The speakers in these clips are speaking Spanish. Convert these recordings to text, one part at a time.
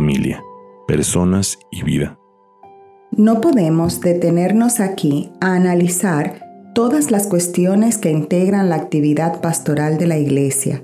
familia, personas y vida. No podemos detenernos aquí a analizar todas las cuestiones que integran la actividad pastoral de la Iglesia,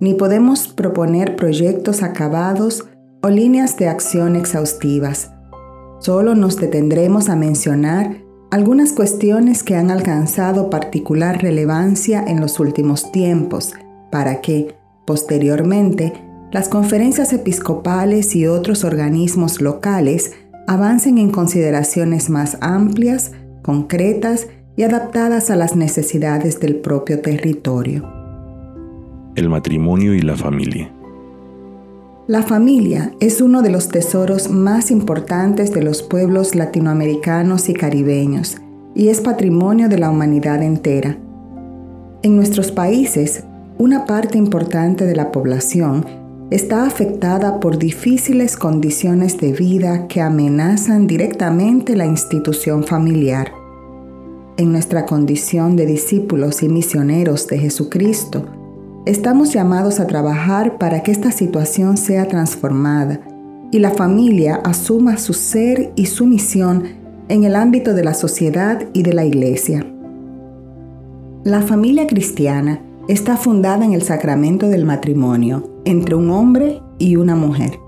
ni podemos proponer proyectos acabados o líneas de acción exhaustivas. Solo nos detendremos a mencionar algunas cuestiones que han alcanzado particular relevancia en los últimos tiempos, para que, posteriormente, las conferencias episcopales y otros organismos locales avancen en consideraciones más amplias, concretas y adaptadas a las necesidades del propio territorio. El matrimonio y la familia. La familia es uno de los tesoros más importantes de los pueblos latinoamericanos y caribeños y es patrimonio de la humanidad entera. En nuestros países, una parte importante de la población está afectada por difíciles condiciones de vida que amenazan directamente la institución familiar. En nuestra condición de discípulos y misioneros de Jesucristo, estamos llamados a trabajar para que esta situación sea transformada y la familia asuma su ser y su misión en el ámbito de la sociedad y de la iglesia. La familia cristiana está fundada en el sacramento del matrimonio entre un hombre y una mujer,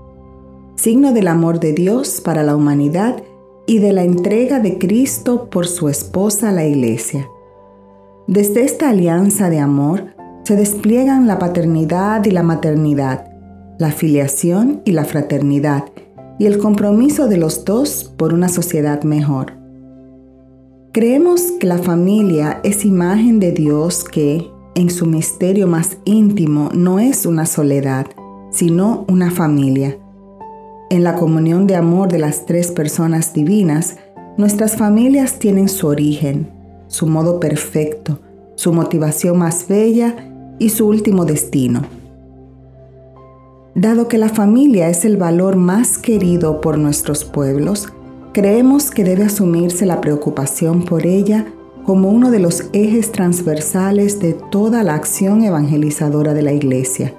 signo del amor de Dios para la humanidad y de la entrega de Cristo por su esposa la Iglesia. Desde esta alianza de amor se despliegan la paternidad y la maternidad, la filiación y la fraternidad, y el compromiso de los dos por una sociedad mejor. Creemos que la familia es imagen de Dios que, en su misterio más íntimo, no es una soledad, sino una familia en la comunión de amor de las tres personas divinas, nuestras familias tienen su origen, su modo perfecto, su motivación más bella y su último destino. Dado que la familia es el valor más querido por nuestros pueblos, creemos que debe asumirse la preocupación por ella como uno de los ejes transversales de toda la acción evangelizadora de la Iglesia.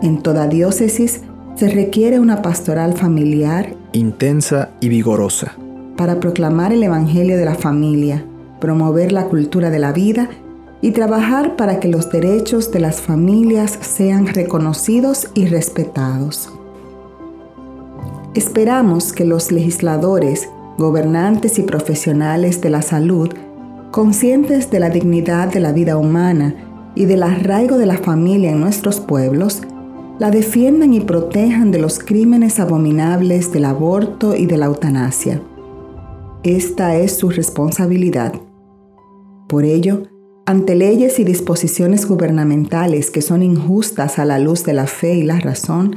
En toda diócesis se requiere una pastoral familiar intensa y vigorosa para proclamar el Evangelio de la familia, promover la cultura de la vida y trabajar para que los derechos de las familias sean reconocidos y respetados. Esperamos que los legisladores, gobernantes y profesionales de la salud, conscientes de la dignidad de la vida humana y del arraigo de la familia en nuestros pueblos, la defiendan y protejan de los crímenes abominables del aborto y de la eutanasia. Esta es su responsabilidad. Por ello, ante leyes y disposiciones gubernamentales que son injustas a la luz de la fe y la razón,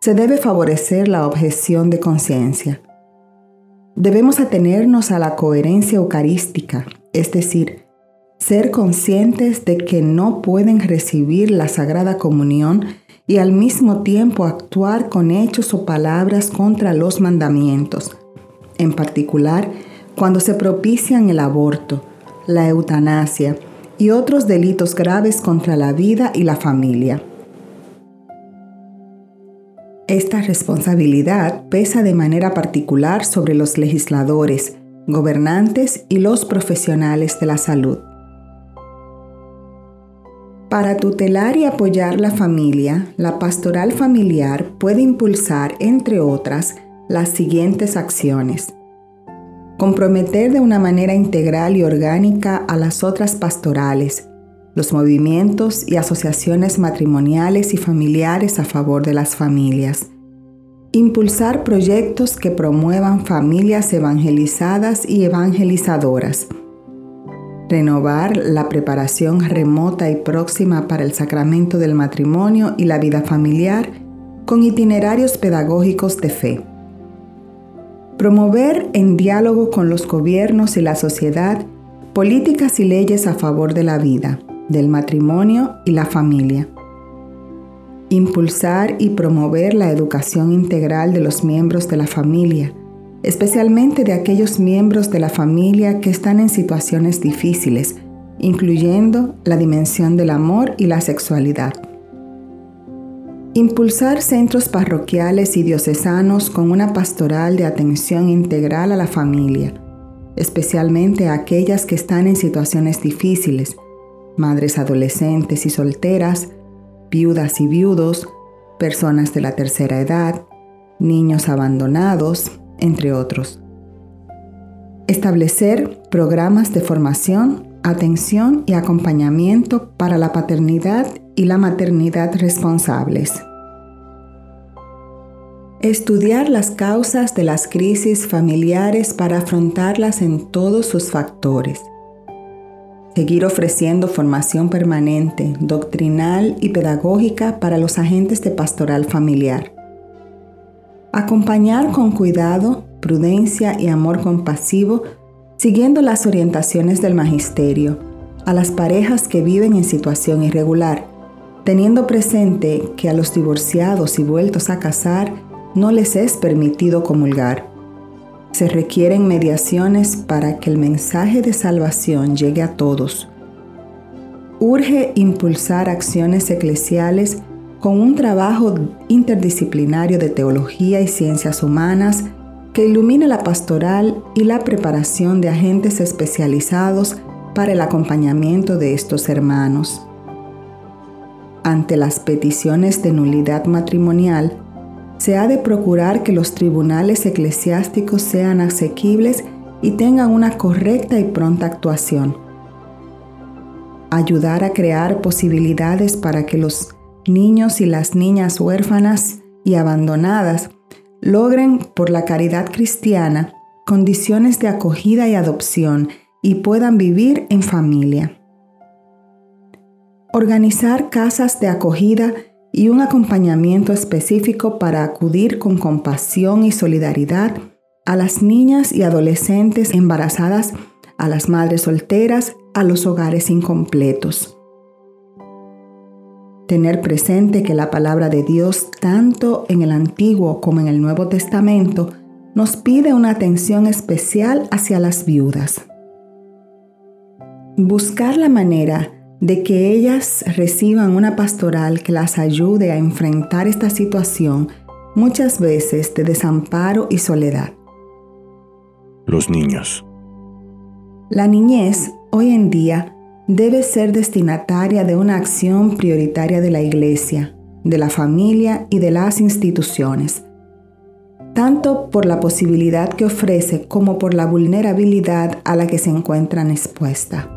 se debe favorecer la objeción de conciencia. Debemos atenernos a la coherencia eucarística, es decir, ser conscientes de que no pueden recibir la Sagrada Comunión y al mismo tiempo actuar con hechos o palabras contra los mandamientos, en particular cuando se propician el aborto, la eutanasia y otros delitos graves contra la vida y la familia. Esta responsabilidad pesa de manera particular sobre los legisladores, gobernantes y los profesionales de la salud. Para tutelar y apoyar la familia, la pastoral familiar puede impulsar, entre otras, las siguientes acciones. Comprometer de una manera integral y orgánica a las otras pastorales, los movimientos y asociaciones matrimoniales y familiares a favor de las familias. Impulsar proyectos que promuevan familias evangelizadas y evangelizadoras renovar la preparación remota y próxima para el sacramento del matrimonio y la vida familiar con itinerarios pedagógicos de fe. Promover en diálogo con los gobiernos y la sociedad políticas y leyes a favor de la vida, del matrimonio y la familia. Impulsar y promover la educación integral de los miembros de la familia, especialmente de aquellos miembros de la familia que están en situaciones difíciles, incluyendo la dimensión del amor y la sexualidad. Impulsar centros parroquiales y diocesanos con una pastoral de atención integral a la familia, especialmente a aquellas que están en situaciones difíciles, madres adolescentes y solteras, viudas y viudos, personas de la tercera edad, niños abandonados, entre otros. Establecer programas de formación, atención y acompañamiento para la paternidad y la maternidad responsables. Estudiar las causas de las crisis familiares para afrontarlas en todos sus factores. Seguir ofreciendo formación permanente, doctrinal y pedagógica para los agentes de pastoral familiar. Acompañar con cuidado, prudencia y amor compasivo, siguiendo las orientaciones del magisterio, a las parejas que viven en situación irregular teniendo presente que a los divorciados y vueltos a casar no les es permitido comulgar. Se requieren mediaciones para que el mensaje de salvación llegue a todos. Urge impulsar acciones eclesiales con un trabajo interdisciplinario de teología y ciencias humanas que ilumine la pastoral y la preparación de agentes especializados para el acompañamiento de estos hermanos ante las peticiones de nulidad matrimonial, se ha de procurar que los tribunales eclesiásticos sean asequibles y tengan una correcta y pronta actuación. Ayudar a crear posibilidades para que los niños y las niñas huérfanas y abandonadas logren, por la caridad cristiana, condiciones de acogida y adopción y puedan vivir en familia organizar casas de acogida y un acompañamiento específico para acudir con compasión y solidaridad a las niñas y adolescentes embarazadas, a las madres solteras, a los hogares incompletos. Tener presente que la palabra de Dios, tanto en el Antiguo como en el Nuevo Testamento, nos pide una atención especial hacia las viudas. Buscar la manera de que ellas reciban una pastoral que las ayude a enfrentar esta situación muchas veces de desamparo y soledad. Los niños. La niñez hoy en día debe ser destinataria de una acción prioritaria de la Iglesia, de la familia y de las instituciones, tanto por la posibilidad que ofrece como por la vulnerabilidad a la que se encuentran expuestas.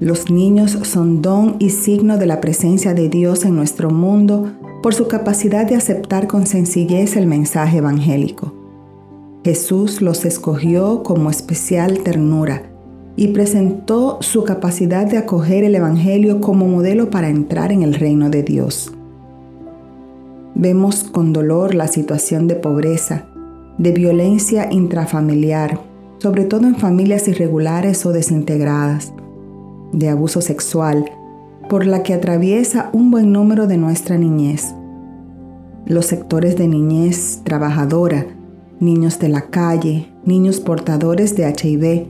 Los niños son don y signo de la presencia de Dios en nuestro mundo por su capacidad de aceptar con sencillez el mensaje evangélico. Jesús los escogió como especial ternura y presentó su capacidad de acoger el Evangelio como modelo para entrar en el reino de Dios. Vemos con dolor la situación de pobreza, de violencia intrafamiliar, sobre todo en familias irregulares o desintegradas de abuso sexual por la que atraviesa un buen número de nuestra niñez. Los sectores de niñez trabajadora, niños de la calle, niños portadores de HIV,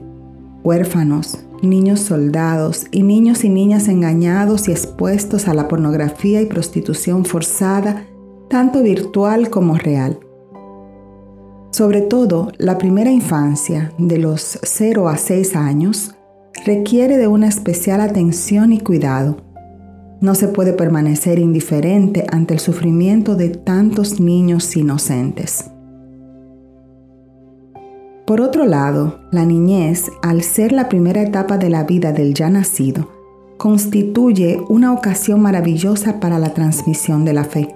huérfanos, niños soldados y niños y niñas engañados y expuestos a la pornografía y prostitución forzada, tanto virtual como real. Sobre todo, la primera infancia, de los 0 a 6 años, requiere de una especial atención y cuidado. No se puede permanecer indiferente ante el sufrimiento de tantos niños inocentes. Por otro lado, la niñez, al ser la primera etapa de la vida del ya nacido, constituye una ocasión maravillosa para la transmisión de la fe.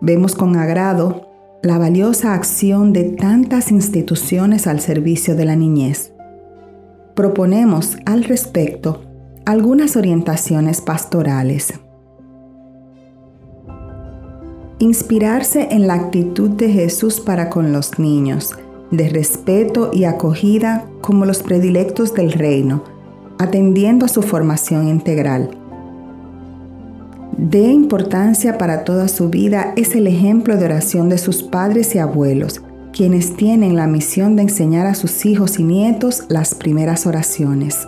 Vemos con agrado la valiosa acción de tantas instituciones al servicio de la niñez proponemos al respecto algunas orientaciones pastorales. Inspirarse en la actitud de Jesús para con los niños, de respeto y acogida como los predilectos del reino, atendiendo a su formación integral. De importancia para toda su vida es el ejemplo de oración de sus padres y abuelos, quienes tienen la misión de enseñar a sus hijos y nietos las primeras oraciones.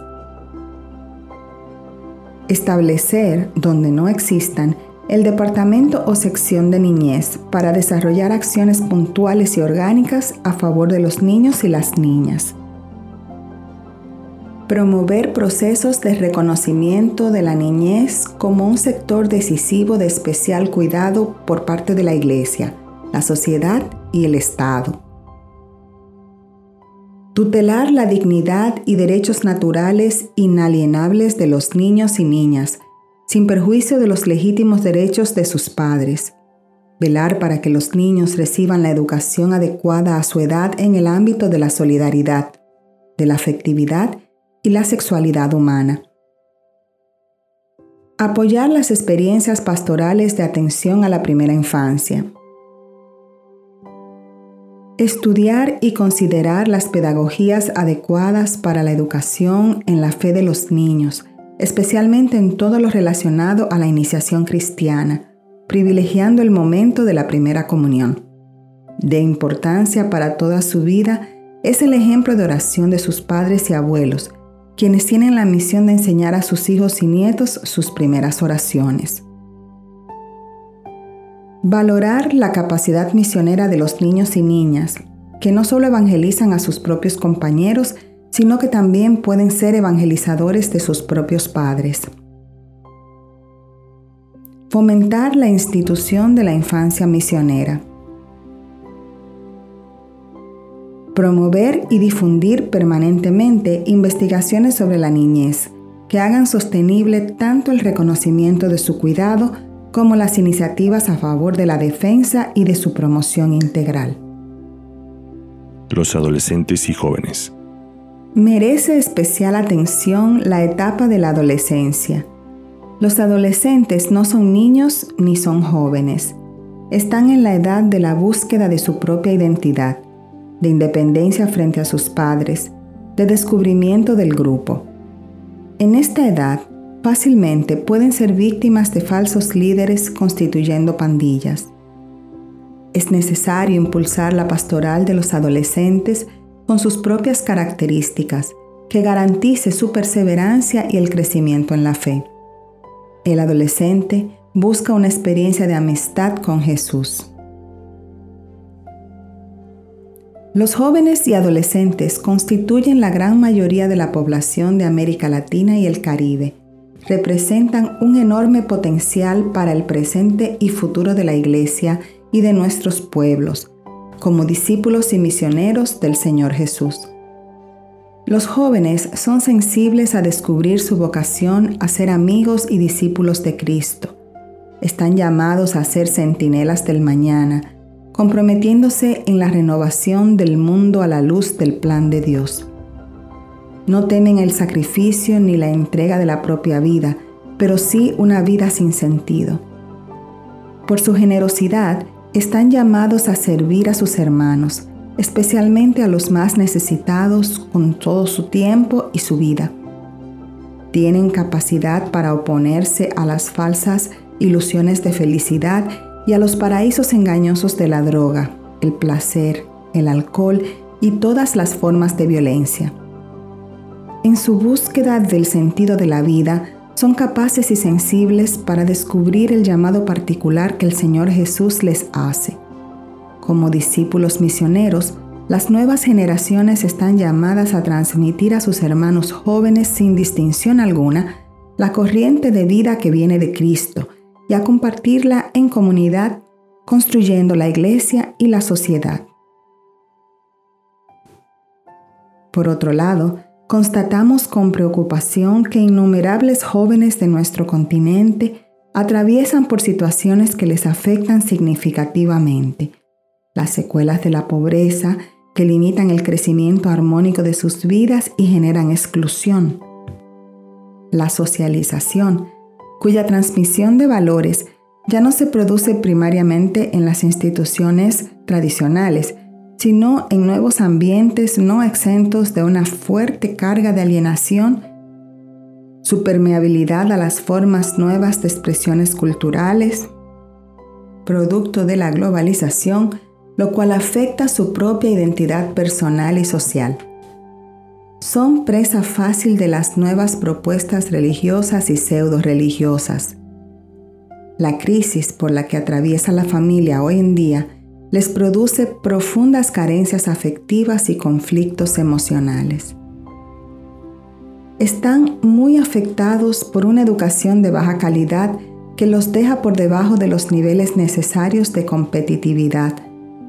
Establecer, donde no existan, el departamento o sección de niñez para desarrollar acciones puntuales y orgánicas a favor de los niños y las niñas. Promover procesos de reconocimiento de la niñez como un sector decisivo de especial cuidado por parte de la Iglesia, la sociedad y el Estado. Tutelar la dignidad y derechos naturales inalienables de los niños y niñas, sin perjuicio de los legítimos derechos de sus padres. Velar para que los niños reciban la educación adecuada a su edad en el ámbito de la solidaridad, de la afectividad y la sexualidad humana. Apoyar las experiencias pastorales de atención a la primera infancia. Estudiar y considerar las pedagogías adecuadas para la educación en la fe de los niños, especialmente en todo lo relacionado a la iniciación cristiana, privilegiando el momento de la primera comunión. De importancia para toda su vida es el ejemplo de oración de sus padres y abuelos, quienes tienen la misión de enseñar a sus hijos y nietos sus primeras oraciones. Valorar la capacidad misionera de los niños y niñas, que no solo evangelizan a sus propios compañeros, sino que también pueden ser evangelizadores de sus propios padres. Fomentar la institución de la infancia misionera. Promover y difundir permanentemente investigaciones sobre la niñez que hagan sostenible tanto el reconocimiento de su cuidado como las iniciativas a favor de la defensa y de su promoción integral. Los adolescentes y jóvenes Merece especial atención la etapa de la adolescencia. Los adolescentes no son niños ni son jóvenes. Están en la edad de la búsqueda de su propia identidad, de independencia frente a sus padres, de descubrimiento del grupo. En esta edad, fácilmente pueden ser víctimas de falsos líderes constituyendo pandillas. Es necesario impulsar la pastoral de los adolescentes con sus propias características, que garantice su perseverancia y el crecimiento en la fe. El adolescente busca una experiencia de amistad con Jesús. Los jóvenes y adolescentes constituyen la gran mayoría de la población de América Latina y el Caribe. Representan un enorme potencial para el presente y futuro de la Iglesia y de nuestros pueblos, como discípulos y misioneros del Señor Jesús. Los jóvenes son sensibles a descubrir su vocación a ser amigos y discípulos de Cristo. Están llamados a ser centinelas del mañana, comprometiéndose en la renovación del mundo a la luz del plan de Dios. No temen el sacrificio ni la entrega de la propia vida, pero sí una vida sin sentido. Por su generosidad, están llamados a servir a sus hermanos, especialmente a los más necesitados con todo su tiempo y su vida. Tienen capacidad para oponerse a las falsas ilusiones de felicidad y a los paraísos engañosos de la droga, el placer, el alcohol y todas las formas de violencia. En su búsqueda del sentido de la vida, son capaces y sensibles para descubrir el llamado particular que el Señor Jesús les hace. Como discípulos misioneros, las nuevas generaciones están llamadas a transmitir a sus hermanos jóvenes sin distinción alguna la corriente de vida que viene de Cristo y a compartirla en comunidad, construyendo la iglesia y la sociedad. Por otro lado, constatamos con preocupación que innumerables jóvenes de nuestro continente atraviesan por situaciones que les afectan significativamente. Las secuelas de la pobreza que limitan el crecimiento armónico de sus vidas y generan exclusión. La socialización, cuya transmisión de valores ya no se produce primariamente en las instituciones tradicionales, sino en nuevos ambientes no exentos de una fuerte carga de alienación, su permeabilidad a las formas nuevas de expresiones culturales, producto de la globalización, lo cual afecta su propia identidad personal y social. Son presa fácil de las nuevas propuestas religiosas y pseudo-religiosas. La crisis por la que atraviesa la familia hoy en día les produce profundas carencias afectivas y conflictos emocionales. Están muy afectados por una educación de baja calidad que los deja por debajo de los niveles necesarios de competitividad,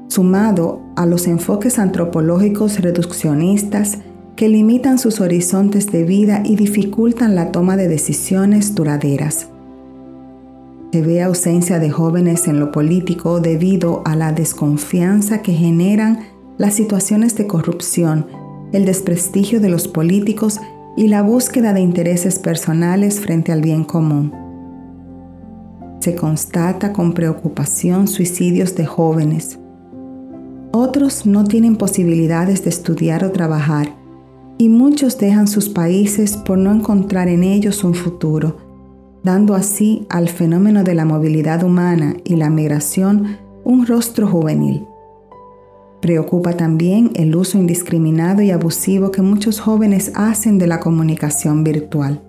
sumado a los enfoques antropológicos reduccionistas que limitan sus horizontes de vida y dificultan la toma de decisiones duraderas. Se ve ausencia de jóvenes en lo político debido a la desconfianza que generan las situaciones de corrupción, el desprestigio de los políticos y la búsqueda de intereses personales frente al bien común. Se constata con preocupación suicidios de jóvenes. Otros no tienen posibilidades de estudiar o trabajar y muchos dejan sus países por no encontrar en ellos un futuro, dando así al fenómeno de la movilidad humana y la migración un rostro juvenil. Preocupa también el uso indiscriminado y abusivo que muchos jóvenes hacen de la comunicación virtual.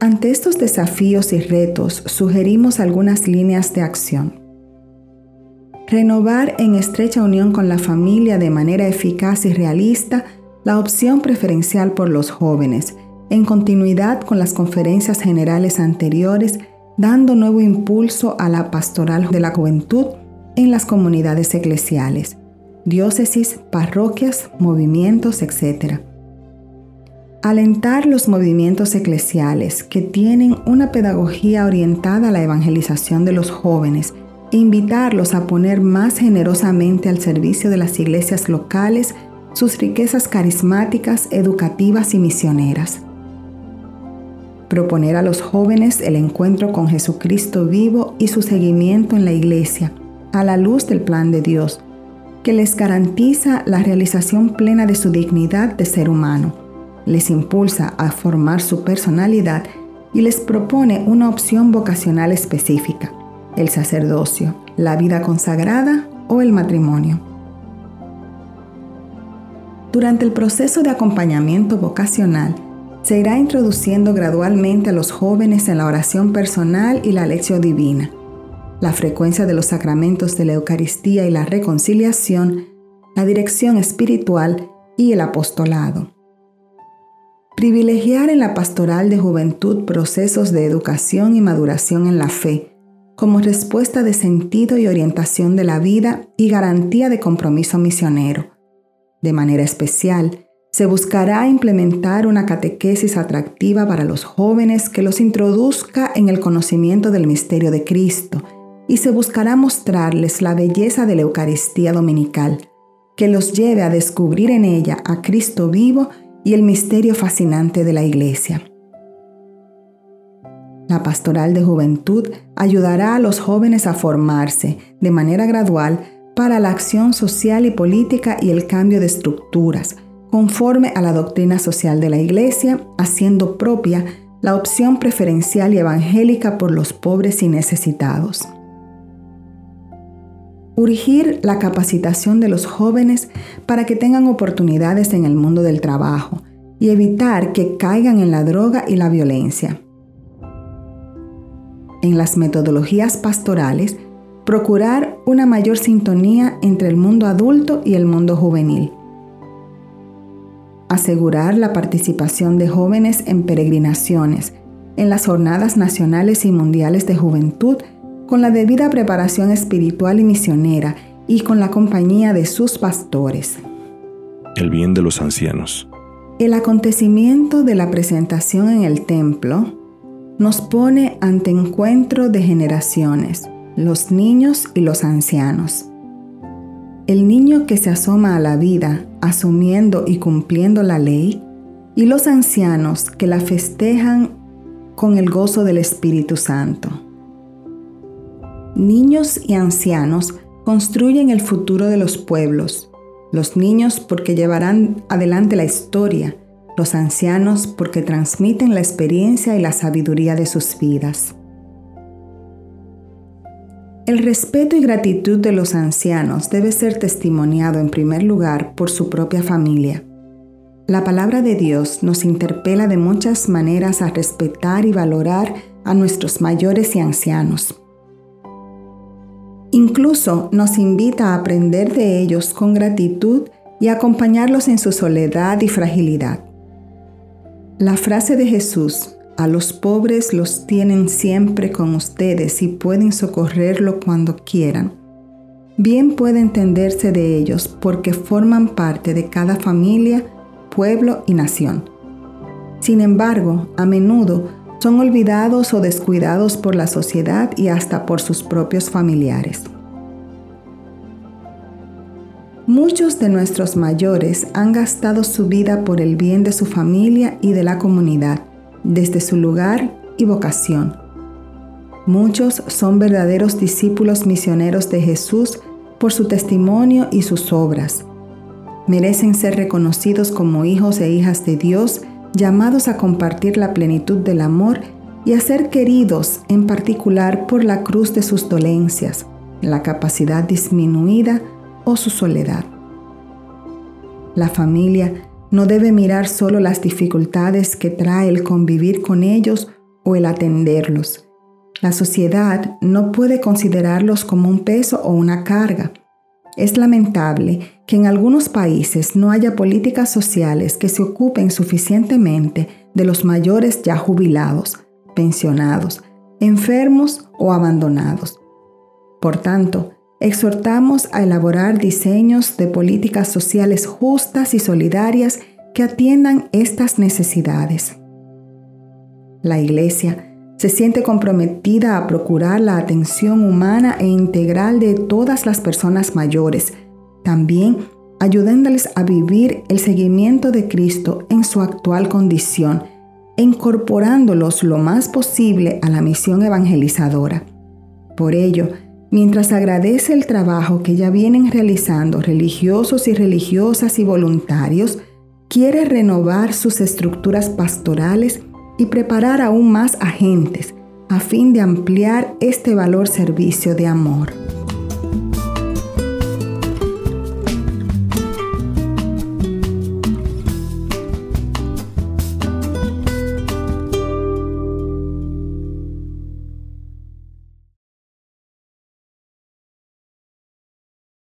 Ante estos desafíos y retos sugerimos algunas líneas de acción. Renovar en estrecha unión con la familia de manera eficaz y realista la opción preferencial por los jóvenes, en continuidad con las conferencias generales anteriores, dando nuevo impulso a la pastoral de la juventud en las comunidades eclesiales, diócesis, parroquias, movimientos, etc Alentar los movimientos eclesiales que tienen una pedagogía orientada a la evangelización de los jóvenes e invitarlos a poner más generosamente al servicio de las iglesias locales sus riquezas carismáticas, educativas y misioneras. Proponer a los jóvenes el encuentro con Jesucristo vivo y su seguimiento en la iglesia, a la luz del plan de Dios, que les garantiza la realización plena de su dignidad de ser humano les impulsa a formar su personalidad y les propone una opción vocacional específica, el sacerdocio, la vida consagrada o el matrimonio. Durante el proceso de acompañamiento vocacional, se irá introduciendo gradualmente a los jóvenes en la oración personal y la lección divina, la frecuencia de los sacramentos de la Eucaristía y la reconciliación, la dirección espiritual y el apostolado. Privilegiar en la pastoral de juventud procesos de educación y maduración en la fe, como respuesta de sentido y orientación de la vida y garantía de compromiso misionero. De manera especial, se buscará implementar una catequesis atractiva para los jóvenes que los introduzca en el conocimiento del misterio de Cristo y se buscará mostrarles la belleza de la Eucaristía Dominical, que los lleve a descubrir en ella a Cristo vivo y el misterio fascinante de la Iglesia. La pastoral de juventud ayudará a los jóvenes a formarse de manera gradual para la acción social y política y el cambio de estructuras, conforme a la doctrina social de la Iglesia, haciendo propia la opción preferencial y evangélica por los pobres y necesitados. Urgir la capacitación de los jóvenes para que tengan oportunidades en el mundo del trabajo y evitar que caigan en la droga y la violencia. En las metodologías pastorales, procurar una mayor sintonía entre el mundo adulto y el mundo juvenil. Asegurar la participación de jóvenes en peregrinaciones, en las jornadas nacionales y mundiales de juventud con la debida preparación espiritual y misionera y con la compañía de sus pastores. El bien de los ancianos. El acontecimiento de la presentación en el templo nos pone ante encuentro de generaciones, los niños y los ancianos. El niño que se asoma a la vida asumiendo y cumpliendo la ley, y los ancianos que la festejan con el gozo del Espíritu Santo niños y ancianos construyen el futuro de los pueblos. Los niños porque llevarán adelante la historia, los ancianos porque transmiten la experiencia y la sabiduría de sus vidas. El respeto y gratitud de los ancianos debe ser testimoniado en primer lugar por su propia familia. La palabra de Dios nos interpela de muchas maneras a respetar y valorar a nuestros mayores y ancianos. Incluso nos invita a aprender de ellos con gratitud y acompañarlos en su soledad y fragilidad. La frase de Jesús, a los pobres los tienen siempre con ustedes y pueden socorrerlo cuando quieran, bien puede entenderse de ellos porque forman parte de cada familia, pueblo y nación. Sin embargo, a menudo son olvidados o descuidados por la sociedad y hasta por sus propios familiares. Muchos de nuestros mayores han gastado su vida por el bien de su familia y de la comunidad, desde su lugar y vocación. Muchos son verdaderos discípulos misioneros de Jesús por su testimonio y sus obras. Merecen ser reconocidos como hijos e hijas de Dios llamados a compartir la plenitud del amor y a ser queridos en particular por la cruz de sus dolencias, la capacidad disminuida o su soledad. La familia no debe mirar solo las dificultades que trae el convivir con ellos o el atenderlos. La sociedad no puede considerarlos como un peso o una carga. Es lamentable que en algunos países no haya políticas sociales que se ocupen suficientemente de los mayores ya jubilados, pensionados, enfermos o abandonados. Por tanto, exhortamos a elaborar diseños de políticas sociales justas y solidarias que atiendan estas necesidades. La Iglesia se siente comprometida a procurar la atención humana e integral de todas las personas mayores, también ayudándoles a vivir el seguimiento de Cristo en su actual condición incorporándolos lo más posible a la misión evangelizadora. Por ello, mientras agradece el trabajo que ya vienen realizando religiosos y religiosas y voluntarios, quiere renovar sus estructuras pastorales y preparar aún más agentes a fin de ampliar este valor servicio de amor.